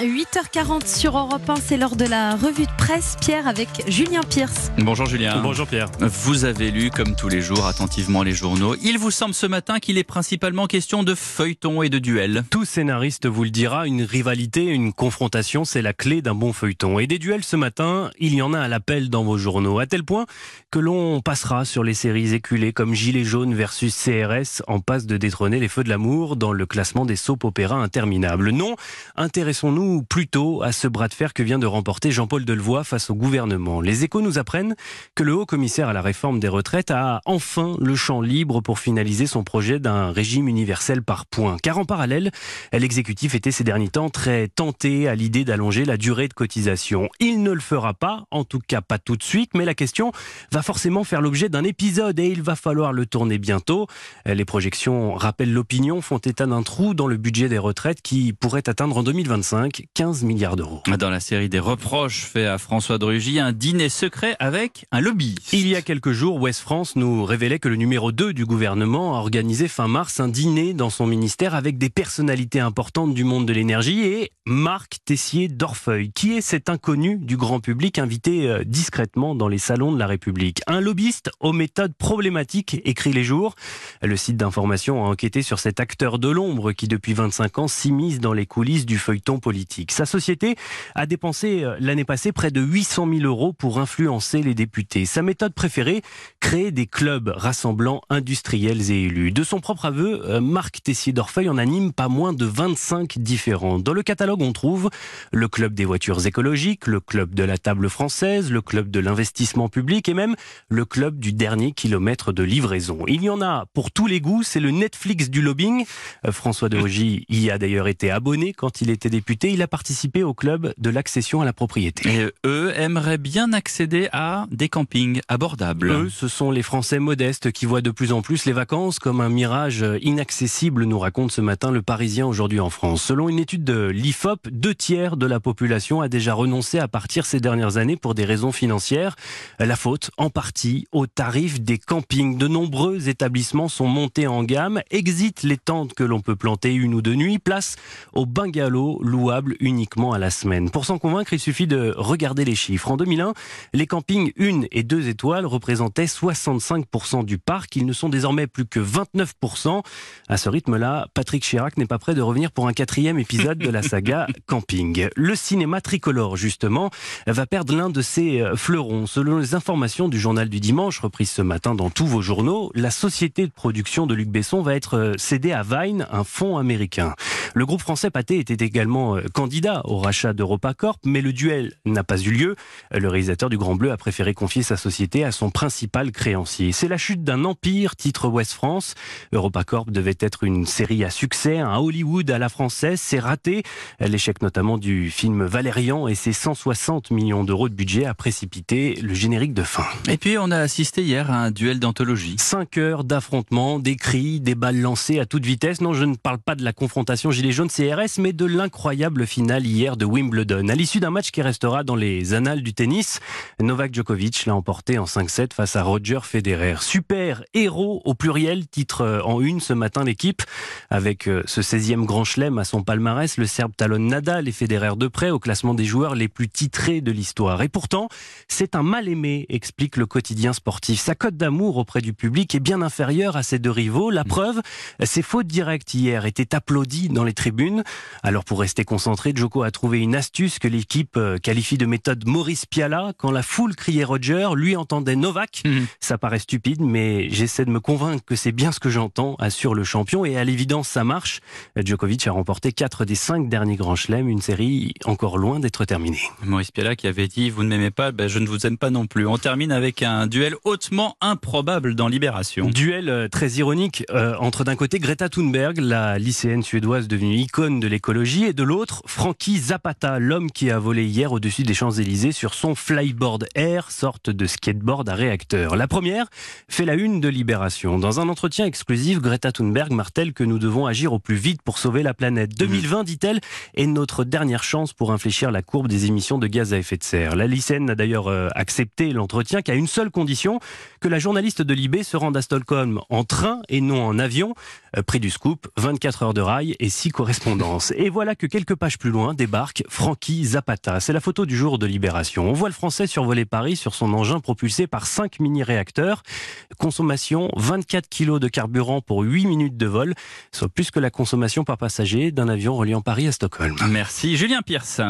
8h40 sur Europe 1, c'est l'heure de la revue de presse. Pierre avec Julien Pierce. Bonjour Julien. Bonjour Pierre. Vous avez lu, comme tous les jours, attentivement les journaux. Il vous semble ce matin qu'il est principalement question de feuilleton et de duels. Tout scénariste vous le dira, une rivalité, une confrontation, c'est la clé d'un bon feuilleton. Et des duels ce matin, il y en a à l'appel dans vos journaux, à tel point que l'on passera sur les séries éculées comme Gilets jaunes versus CRS en passe de détrôner les feux de l'amour dans le classement des soap opéras interminables. Non, intéressons-nous plutôt à ce bras de fer que vient de remporter Jean-Paul Delevoye face au gouvernement. Les échos nous apprennent que le haut commissaire à la réforme des retraites a enfin le champ libre pour finaliser son projet d'un régime universel par points. Car en parallèle, l'exécutif était ces derniers temps très tenté à l'idée d'allonger la durée de cotisation. Il ne le fera pas, en tout cas pas tout de suite, mais la question va forcément faire l'objet d'un épisode et il va falloir le tourner bientôt. Les projections rappellent l'opinion, font état d'un trou dans le budget des retraites qui pourrait atteindre en 2025 15 milliards d'euros. Dans la série des reproches faits à François de Rugy, un dîner secret avec un lobby. Il y a quelques jours, Ouest France nous révélait que le numéro 2 du gouvernement a organisé fin mars un dîner dans son ministère avec des personnalités importantes du monde de l'énergie et Marc Tessier d'Orfeuille, qui est cet inconnu du grand public invité euh, discrètement dans les salons de la République. Un lobbyiste aux méthodes problématiques, écrit les jours. Le site d'information a enquêté sur cet acteur de l'ombre qui depuis 25 ans s'immisce dans les coulisses du feuilleton politique. Sa société a dépensé euh, l'année passée près de 800 000 euros pour influencer les députés. Sa méthode préférée, créer des clubs rassemblant industriels et élus. De son propre aveu, euh, Marc Tessier d'Orfeuille en anime pas moins de 25 différents. Dans le catalogue, on trouve le club des voitures écologiques, le club de la table française, le club de l'investissement public et même le club du dernier kilomètre de livraison. Il y en a pour tous les goûts, c'est le Netflix du lobbying. Euh, François de Rugy y a d'ailleurs été abonné quand il était député il a participé au club de l'accession à la propriété. Et eux aimeraient bien accéder à des campings abordables. Eux, ce sont les Français modestes qui voient de plus en plus les vacances comme un mirage inaccessible, nous raconte ce matin le Parisien aujourd'hui en France. Selon une étude de l'IFOP, deux tiers de la population a déjà renoncé à partir ces dernières années pour des raisons financières. La faute, en partie, au tarif des campings. De nombreux établissements sont montés en gamme, exit les tentes que l'on peut planter une ou deux nuits, place au bungalow louable uniquement à la semaine. Pour s'en convaincre, il suffit de regarder les chiffres. En 2001, les campings 1 et 2 étoiles représentaient 65% du parc. Ils ne sont désormais plus que 29%. À ce rythme-là, Patrick Chirac n'est pas prêt de revenir pour un quatrième épisode de la saga Camping. Le cinéma tricolore, justement, va perdre l'un de ses euh, fleurons. Selon les informations du journal du dimanche, reprises ce matin dans tous vos journaux, la société de production de Luc Besson va être euh, cédée à Vine, un fonds américain. Le groupe français Pathé était également euh, candidat au rachat d'EuropaCorp, mais le duel n'a pas eu lieu. Le réalisateur du Grand Bleu a préféré confier sa société à son principal créancier. C'est la chute d'un empire, titre Ouest France. EuropaCorp devait être une série à succès, un Hollywood à la française, c'est raté. L'échec notamment du film Valérian et ses 160 millions d'euros de budget a précipité le générique de fin. Et puis on a assisté hier à un duel d'anthologie. Cinq heures d'affrontement, des cris, des balles lancées à toute vitesse. Non, je ne parle pas de la confrontation Gilets jaunes CRS, mais de l'incroyable finale hier de Wimbledon. À l'issue d'un match qui restera dans les annales du tennis, Novak Djokovic l'a emporté en 5-7 face à Roger Federer. Super héros au pluriel, titre euh, en une ce matin l'équipe. Avec euh, ce 16e grand chelem à son palmarès, le Serbe talonne Nadal et Federer de près au classement des joueurs les plus titrés de l'histoire. Et pourtant, c'est un mal aimé, explique le quotidien sportif. Sa cote d'amour auprès du public est bien inférieure à ses deux rivaux. La preuve, ses fautes directes hier étaient applaudies dans les tribunes. Alors pour rester concentré, Djoko a trouvé une astuce que l'équipe euh, qualifie de méthode Maurice Piala. Quand la foule criait Roger, lui entendait Novak. Mhm. Ça paraît stupide, mais j'essaie de me convaincre que c'est bien ce que j'entends, assure le champion. Et à l'évidence, ça marche. Djokovic a remporté 4 des 5 derniers grands chelems, une série encore loin d'être terminée. Maurice Piala qui avait dit Vous ne m'aimez pas, ben je ne vous aime pas non plus. On termine avec un duel hautement improbable dans Libération. Duel euh, très ironique euh, entre d'un côté Greta Thunberg, la lycéenne suédoise devenue icône de l'écologie, et de l'autre Frankie Zapata, l'homme qui a volé hier au-dessus des Champs-Élysées sur son Flyboard Air, sorte de skateboard à réacteur. La première fait la une de Libération. Dans un entretien exclusif, Greta Thunberg martèle que nous devons agir au plus vite pour sauver la planète. 2020, dit-elle, est notre dernière chance pour infléchir la courbe des émissions de gaz à effet de serre. La lycéenne a d'ailleurs euh, accepté l'entretien qu'à une seule condition, que la journaliste de Libé se rende à Stockholm en train et non en avion. Euh, prix du scoop, 24 heures de rail et 6 correspondances. Et voilà que quelques pages plus loin débarque Frankie Zapata. C'est la photo du jour de Libération. On voit le Français survoler Paris sur son engin propulsé par 5 mini-réacteurs. Consommation 24 kilos de carburant pour 8 minutes de vol, soit plus que la consommation par passager d'un avion reliant Paris à Stockholm. Merci Julien Pierce.